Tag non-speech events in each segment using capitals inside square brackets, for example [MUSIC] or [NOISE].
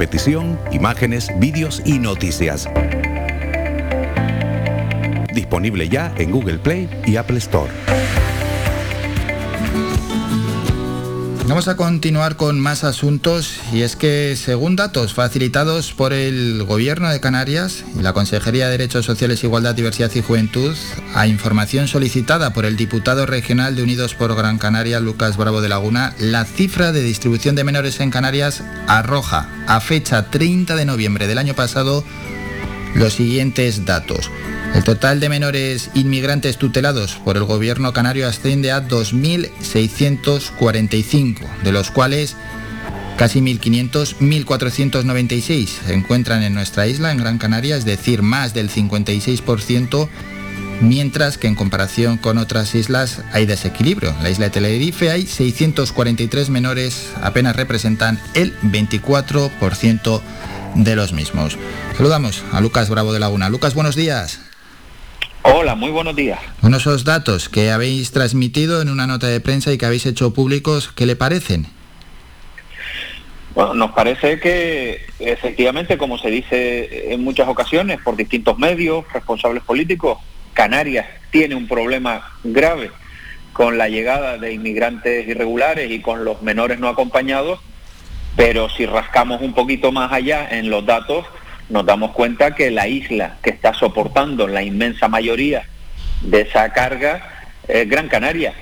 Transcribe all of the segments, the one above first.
petición, imágenes, vídeos y noticias. Disponible ya en Google Play y Apple Store. Vamos a continuar con más asuntos y es que según datos facilitados por el Gobierno de Canarias y la Consejería de Derechos Sociales, Igualdad, Diversidad y Juventud, a información solicitada por el diputado regional de Unidos por Gran Canaria, Lucas Bravo de Laguna, la cifra de distribución de menores en Canarias arroja a fecha 30 de noviembre del año pasado los siguientes datos. El total de menores inmigrantes tutelados por el gobierno canario asciende a 2.645, de los cuales casi 1.500, 1.496 se encuentran en nuestra isla, en Gran Canaria, es decir, más del 56%, mientras que en comparación con otras islas hay desequilibrio. En la isla de Tenerife hay 643 menores, apenas representan el 24% de los mismos. Saludamos a Lucas Bravo de Laguna. Lucas, buenos días. Hola, muy buenos días. Bueno, esos datos que habéis transmitido en una nota de prensa y que habéis hecho públicos, ¿qué le parecen? Bueno, nos parece que efectivamente, como se dice en muchas ocasiones por distintos medios, responsables políticos, Canarias tiene un problema grave con la llegada de inmigrantes irregulares y con los menores no acompañados, pero si rascamos un poquito más allá en los datos, nos damos cuenta que la isla que está soportando la inmensa mayoría de esa carga es Gran Canaria.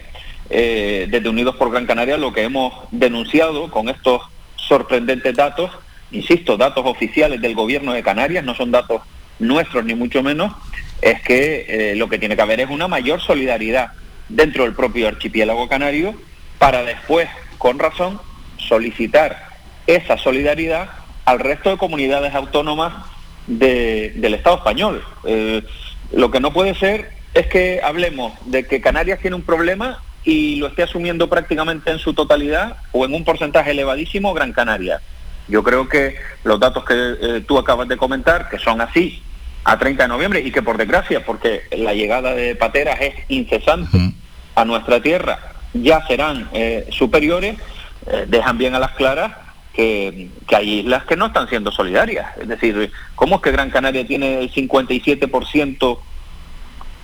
Eh, desde Unidos por Gran Canaria lo que hemos denunciado con estos sorprendentes datos, insisto, datos oficiales del gobierno de Canarias, no son datos nuestros ni mucho menos, es que eh, lo que tiene que haber es una mayor solidaridad dentro del propio archipiélago canario para después, con razón, solicitar esa solidaridad al resto de comunidades autónomas del Estado español. Eh, lo que no puede ser es que hablemos de que Canarias tiene un problema y lo esté asumiendo prácticamente en su totalidad o en un porcentaje elevadísimo Gran Canaria. Yo creo que los datos que eh, tú acabas de comentar, que son así a 30 de noviembre y que por desgracia, porque la llegada de pateras es incesante a nuestra tierra, ya serán eh, superiores, dejan bien a las claras que, hay islas que no están siendo solidarias. Es decir, ¿cómo es que Gran Canaria tiene el 57%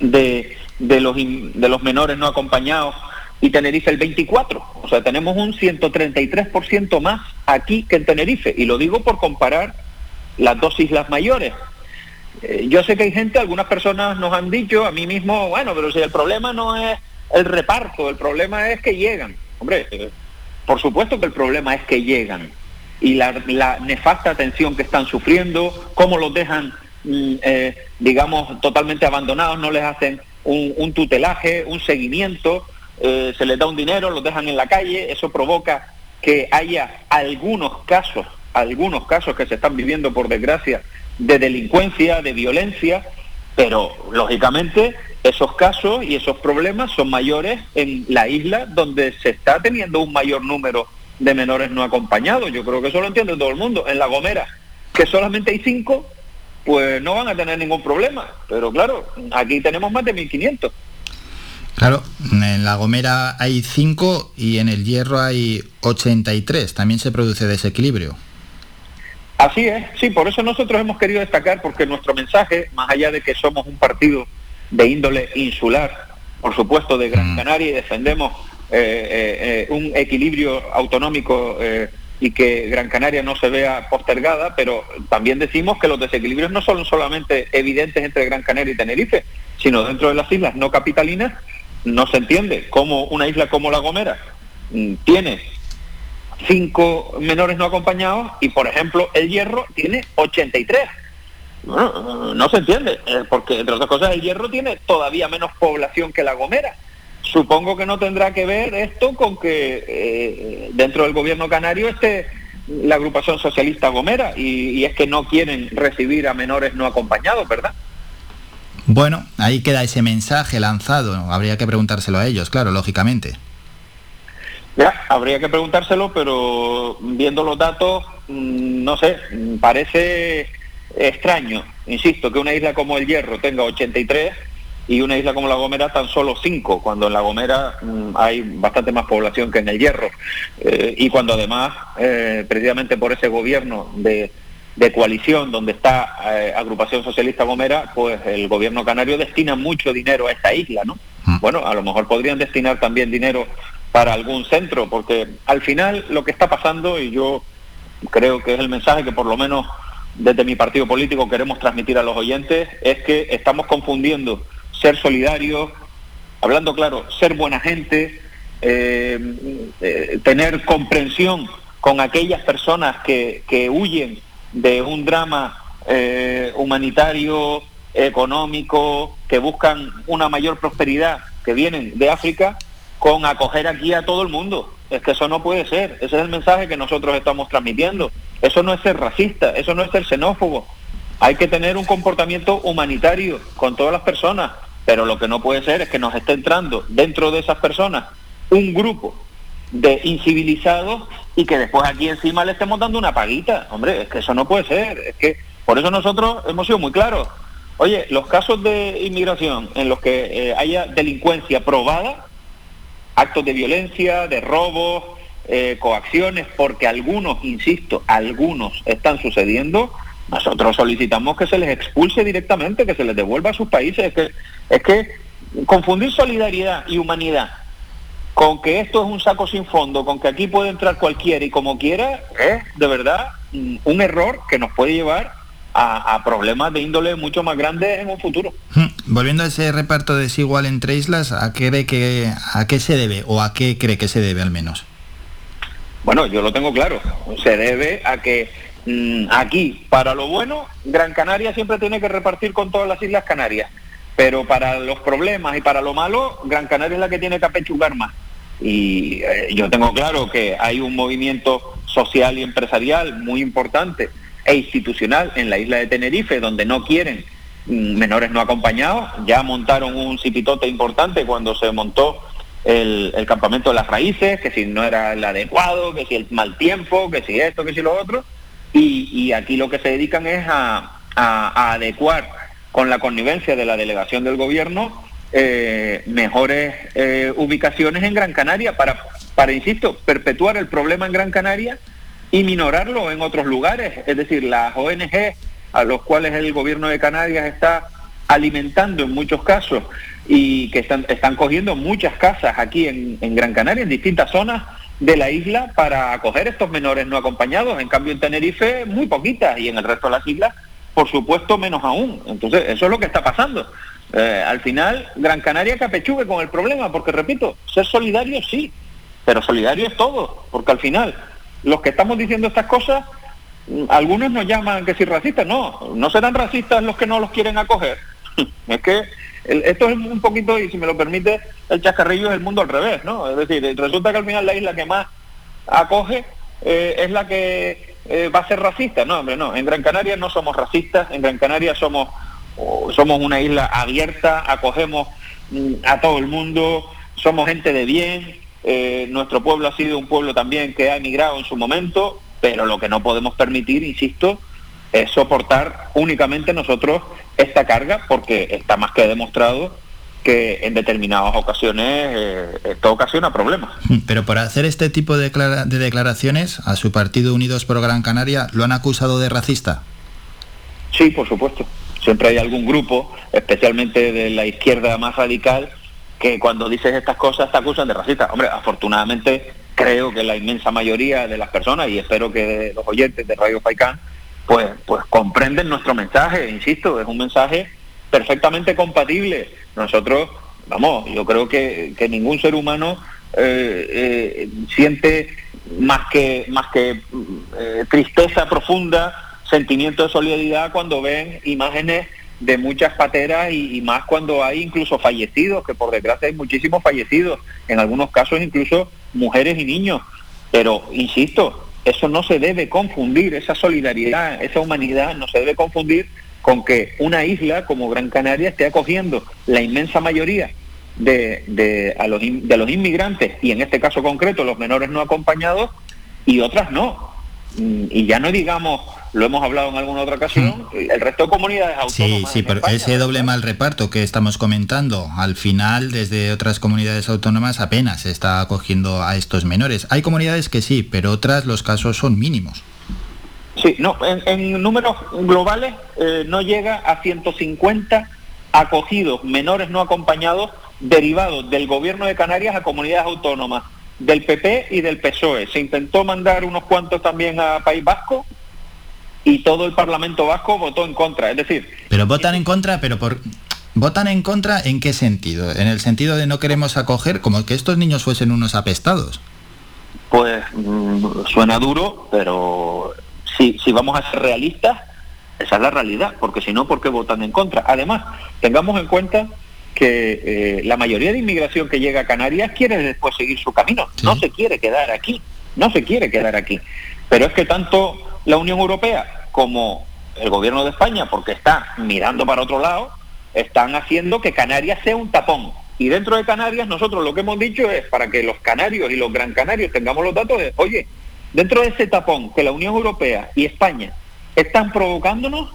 de, de, los, de los menores no acompañados y Tenerife el 24%? O sea, tenemos un 133% más aquí que en Tenerife. Y lo digo por comparar las dos islas mayores. Eh, yo sé que hay gente, algunas personas nos han dicho, a mí mismo, bueno, pero si el problema no es el reparto, el problema es que llegan. Hombre, eh, por supuesto que el problema es que llegan y la, nefasta atención que están sufriendo, cómo los dejan, mm, eh, digamos, totalmente abandonados, no les hacen un, tutelaje, un seguimiento, eh, se les da un dinero, los dejan en la calle, eso provoca que haya algunos casos, algunos casos que se están viviendo por desgracia de delincuencia, de violencia, pero lógicamente esos casos y esos problemas son mayores en la isla donde se está teniendo un mayor número de menores no acompañados. Yo creo que eso lo entiende todo el mundo. En La Gomera, que solamente hay cinco, pues no van a tener ningún problema. Pero claro, aquí tenemos más de 1.500. Claro, en La Gomera hay cinco y en el Hierro hay 83. También se produce desequilibrio. Así es, sí, por eso nosotros hemos querido destacar, porque nuestro mensaje, más allá de que somos un partido de índole insular, por supuesto de Gran mm. Canaria y defendemos eh, eh, eh, un equilibrio autonómico y que Gran Canaria no se vea postergada, pero también decimos que los desequilibrios no son solamente evidentes entre Gran Canaria y Tenerife, sino dentro de las islas no capitalinas no se entiende cómo una isla como La Gomera mm, tiene cinco menores no acompañados y, por ejemplo, El Hierro tiene 83. Bueno, no se entiende, porque entre otras cosas El Hierro tiene todavía menos población que La Gomera. Supongo que no tendrá que ver esto con que eh, dentro del gobierno canario esté la agrupación socialista Gomera y, es que no quieren recibir a menores no acompañados, ¿verdad? Bueno, ahí queda ese mensaje lanzado. Habría que preguntárselo a ellos, claro, lógicamente. Ya, habría que preguntárselo, pero viendo los datos, mm, no sé, parece extraño, insisto, que una isla como el Hierro tenga 83 y una isla como La Gomera tan solo cinco, cuando en La Gomera mm, hay bastante más población que en el Hierro. Eh, y cuando además, eh, precisamente por ese gobierno de, coalición donde está eh, Agrupación Socialista Gomera, pues el gobierno canario destina mucho dinero a esta isla, ¿no? Mm. Bueno, a lo mejor podrían destinar también dinero para algún centro, porque al final lo que está pasando, y yo creo que es el mensaje que por lo menos desde mi partido político queremos transmitir a los oyentes, es que estamos confundiendo ser solidarios, hablando claro, ser buena gente, eh, eh, tener comprensión con aquellas personas que, huyen de un drama eh, humanitario, económico, que buscan una mayor prosperidad, que vienen de África, con acoger aquí a todo el mundo. Es que eso no puede ser. Ese es el mensaje que nosotros estamos transmitiendo. Eso no es ser racista, eso no es ser xenófobo. Hay que tener un comportamiento humanitario con todas las personas, pero lo que no puede ser es que nos esté entrando dentro de esas personas un grupo de incivilizados y que después aquí encima le estemos dando una paguita. Hombre, es que eso no puede ser. Es que por eso nosotros hemos sido muy claros. Oye, los casos de inmigración en los que eh, haya delincuencia probada, actos de violencia, de robos, eh, coacciones, porque algunos, insisto, algunos están sucediendo, nosotros solicitamos que se les expulse directamente, que se les devuelva a sus países. Es que, es que confundir solidaridad y humanidad con que esto es un saco sin fondo, con que aquí puede entrar cualquiera y como quiera, es de verdad mm, un error que nos puede llevar a, problemas de índole mucho más grandes en un futuro. Hmm. Volviendo a ese reparto desigual entre islas, ¿a qué, que, ¿a qué se debe o a qué cree que se debe al menos? Bueno, yo lo tengo claro. Se debe a que mm, aquí, para lo bueno, Gran Canaria siempre tiene que repartir con todas las Islas Canarias. Pero para los problemas y para lo malo, Gran Canaria es la que tiene que apechugar más. Y eh, yo tengo claro que hay un movimiento social y empresarial muy importante e institucional en la isla de Tenerife, donde no quieren mm, menores no acompañados. Ya montaron un cipitote importante cuando se montó el, campamento de las raíces, que si no era el adecuado, que si el mal tiempo, que si esto, que si lo otro. Y, aquí lo que se dedican es a, adecuar con la connivencia de la delegación del gobierno eh, mejores eh, ubicaciones en Gran Canaria para, para, insisto, perpetuar el problema en Gran Canaria y minorarlo en otros lugares. Es decir, las ONG a los cuales el gobierno de Canarias está alimentando en muchos casos y que están, están cogiendo muchas casas aquí en, Gran Canaria, en distintas zonas de la isla, para acoger estos menores no acompañados. En cambio, en Tenerife, muy poquitas, y en el resto de las islas, por supuesto, menos aún. Entonces, eso es lo que está pasando. Eh, al final, Gran Canaria capechugue con el problema, porque repito, ser solidario sí, pero solidario es todo, porque al final los que estamos diciendo estas cosas, mm, algunos nos llaman que si racistas, no, no serán racistas los que no los quieren acoger. [LAUGHS] es que esto es un poquito, y si me lo permite, el chascarrillo es el mundo al revés, ¿no? Es decir, resulta que al final la isla que más acoge eh, es la que eh, va a ser racista. No, hombre, no. En Gran Canaria no somos racistas, en Gran Canaria somos, somos una isla abierta, acogemos mm, a todo el mundo, somos gente de bien, eh, nuestro pueblo ha sido un pueblo también que ha emigrado en su momento, pero lo que no podemos permitir, insisto, es soportar únicamente nosotros esta carga, porque está más que demostrado que en determinadas ocasiones eh, esto ocasiona problemas. [LAUGHS] Pero por hacer este tipo de, de, declaraciones, a su partido Unidos por Gran Canaria, ¿lo han acusado de racista? Sí, por supuesto. Siempre hay algún grupo, especialmente de la izquierda más radical, que cuando dices estas cosas te acusan de racista. Hombre, afortunadamente creo que la inmensa mayoría de las personas, y espero que los oyentes de Radio Faicán, pues, pues comprenden nuestro mensaje, insisto, es un mensaje perfectamente compatible. Nosotros, vamos, yo creo que, ningún ser humano eh, eh, siente más que, más que eh, tristeza profunda, sentimiento de solidaridad cuando ven imágenes de muchas pateras y, más cuando hay incluso fallecidos, que por desgracia hay muchísimos fallecidos, en algunos casos incluso mujeres y niños. Pero, insisto, eso no se debe confundir, esa solidaridad, esa humanidad no se debe confundir con que una isla como Gran Canaria esté acogiendo la inmensa mayoría de, de, los, de los inmigrantes, y en este caso concreto los menores no acompañados, y otras no. Mm, y ya no digamos lo hemos hablado en alguna otra ocasión, hmm. el resto de comunidades autónomas. Sí, sí, pero ese doble mal reparto que estamos comentando, al final desde otras comunidades autónomas apenas se está acogiendo a estos menores. Hay comunidades que sí, pero otras los casos son mínimos. Sí, no, en, números globales eh, no llega a 150 acogidos menores no acompañados derivados del gobierno de Canarias a comunidades autónomas del PP y del PSOE. Se intentó mandar unos cuantos también a País Vasco y todo el Parlamento Vasco votó en contra. Es decir... Pero votan en contra, pero por... ¿Votan en contra en qué sentido? ¿En el sentido de no queremos acoger como que estos niños fuesen unos apestados? Pues mm, suena duro, pero si, si vamos a ser realistas, esa es la realidad, porque si no, ¿por qué votan en contra? Además, tengamos en cuenta que eh, la mayoría de inmigración que llega a Canarias quiere después seguir su camino, no se quiere quedar aquí, no se quiere quedar aquí. Pero es que tanto la Unión Europea como el gobierno de España, porque está mirando para otro lado, están haciendo que Canarias sea un tapón. Y dentro de Canarias nosotros lo que hemos dicho es, para que los canarios y los gran canarios tengamos los datos, de, oye, dentro de ese tapón que la Unión Europea y España están provocándonos,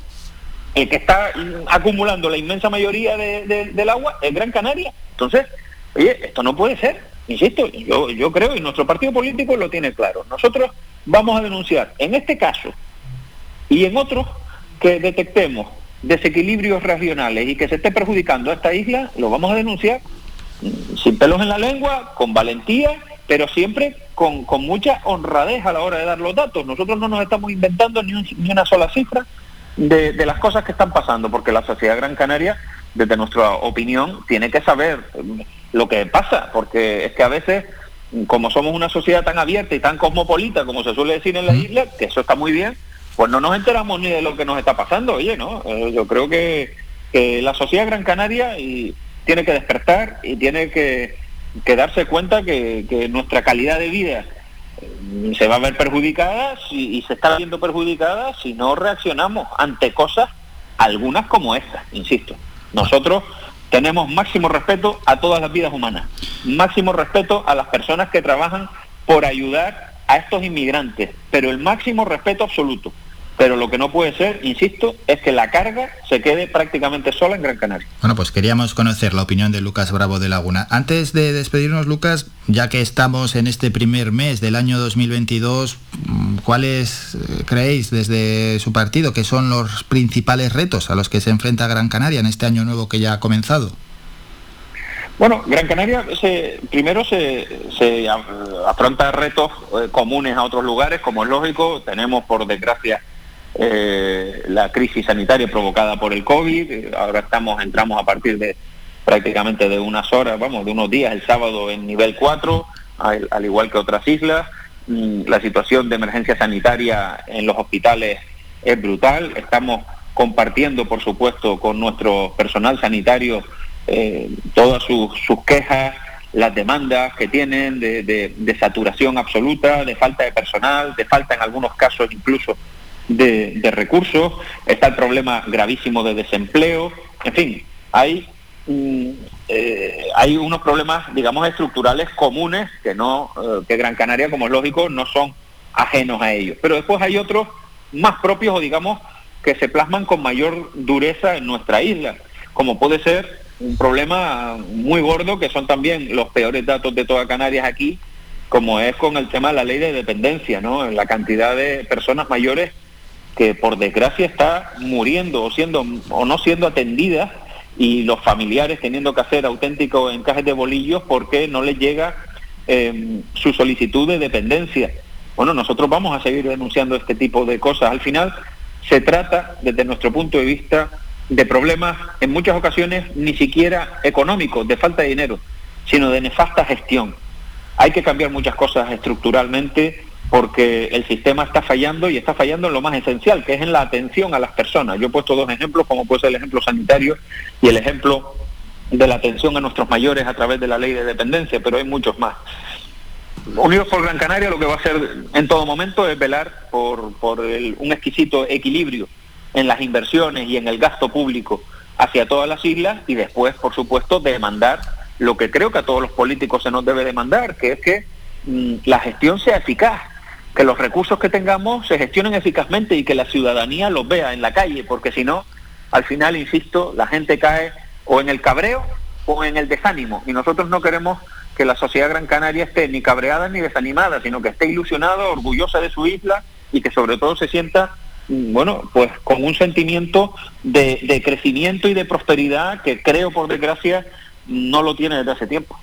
el que está acumulando la inmensa mayoría del agua es Gran Canaria. Entonces, oye, esto no puede ser. Insisto, yo, yo creo y nuestro partido político lo tiene claro. Nosotros vamos a denunciar en este caso y en otros que detectemos desequilibrios regionales y que se esté perjudicando a esta isla, lo vamos a denunciar sin pelos en la lengua, con valentía, pero siempre con, mucha honradez a la hora de dar los datos. Nosotros no nos estamos inventando ni, ni una sola cifra, de, las cosas que están pasando, porque la sociedad gran canaria, desde nuestra opinión, tiene que saber lo que pasa, porque es que a veces, como somos una sociedad tan abierta y tan cosmopolita, como se suele decir en la isla, que eso está muy bien, pues no nos enteramos ni de lo que nos está pasando. Oye, ¿no? Eh, yo creo que, la sociedad gran canaria y tiene que despertar y tiene que, darse cuenta que, que nuestra calidad de vida se va a ver perjudicada y se está viendo perjudicada si no reaccionamos ante cosas, algunas como estas, insisto. Nosotros tenemos máximo respeto a todas las vidas humanas, máximo respeto a las personas que trabajan por ayudar a estos inmigrantes, pero el máximo respeto absoluto pero lo que no puede ser, insisto, es que la carga se quede prácticamente sola en Gran Canaria. Bueno, pues queríamos conocer la opinión de Lucas Bravo de Laguna. Antes de despedirnos, Lucas, ya que estamos en este primer mes del año 2022, ¿cuáles eh, creéis desde su partido que son los principales retos a los que se enfrenta Gran Canaria en este año nuevo que ya ha comenzado? Bueno, Gran Canaria primero se, afronta retos eh, comunes a otros lugares, como es lógico, tenemos por desgracia eh, la crisis sanitaria provocada por el COVID. Ahora estamos, entramos a partir de prácticamente de unas horas, vamos, de unos días, el sábado en nivel 4, al, igual que otras islas. La situación de emergencia sanitaria en los hospitales es brutal. Estamos compartiendo, por supuesto, con nuestro personal sanitario eh, todas sus, quejas, las demandas que tienen de saturación absoluta, de falta de personal, de falta en algunos casos incluso de, recursos, está el problema gravísimo de desempleo, en fin, hay, eh, hay unos problemas, digamos, estructurales comunes que no, eh, que Gran Canaria, como es lógico, no son ajenos a ellos. Pero después hay otros más propios o digamos que se plasman con mayor dureza en nuestra isla, como puede ser un problema muy gordo que son también los peores datos de toda Canarias aquí, como es con el tema de la ley de dependencia, ¿no? La cantidad de personas mayores que por desgracia está muriendo o siendo o no siendo atendida y los familiares teniendo que hacer auténticos encajes de bolillos porque no les llega em, su solicitud de dependencia. Bueno, nosotros vamos a seguir denunciando este tipo de cosas. Al final se trata, desde nuestro punto de vista, de problemas en muchas ocasiones ni siquiera económicos, de falta de dinero, sino de nefasta gestión. Hay que cambiar muchas cosas estructuralmente porque el sistema está fallando y está fallando en lo más esencial, que es en la atención a las personas. Yo he puesto dos ejemplos, como puede ser el ejemplo sanitario y el ejemplo de la atención a nuestros mayores a través de la ley de dependencia, pero hay muchos más. Unidos por Gran Canaria lo que va a hacer en todo momento es velar por, un exquisito equilibrio en las inversiones y en el gasto público hacia todas las islas y después, por supuesto, demandar lo que creo que a todos los políticos se nos debe demandar, que es que mm, la gestión sea eficaz, que los recursos que tengamos se gestionen eficazmente y que la ciudadanía los vea en la calle, porque si no, al final, insisto, la gente cae o en el cabreo o en el desánimo. Y nosotros no queremos que la sociedad gran canaria esté ni cabreada ni desanimada, sino que esté ilusionada, orgullosa de su isla y que sobre todo se sienta mm, bueno, pues con un sentimiento de, de, crecimiento y de prosperidad que creo, por desgracia, no lo tiene desde hace tiempo.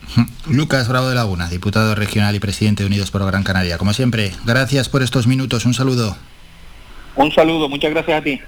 Lucas Bravo de Laguna, diputado regional y presidente de Unidos por Gran Canaria. Como siempre, gracias por estos minutos. Un saludo. Un saludo, muchas gracias a ti.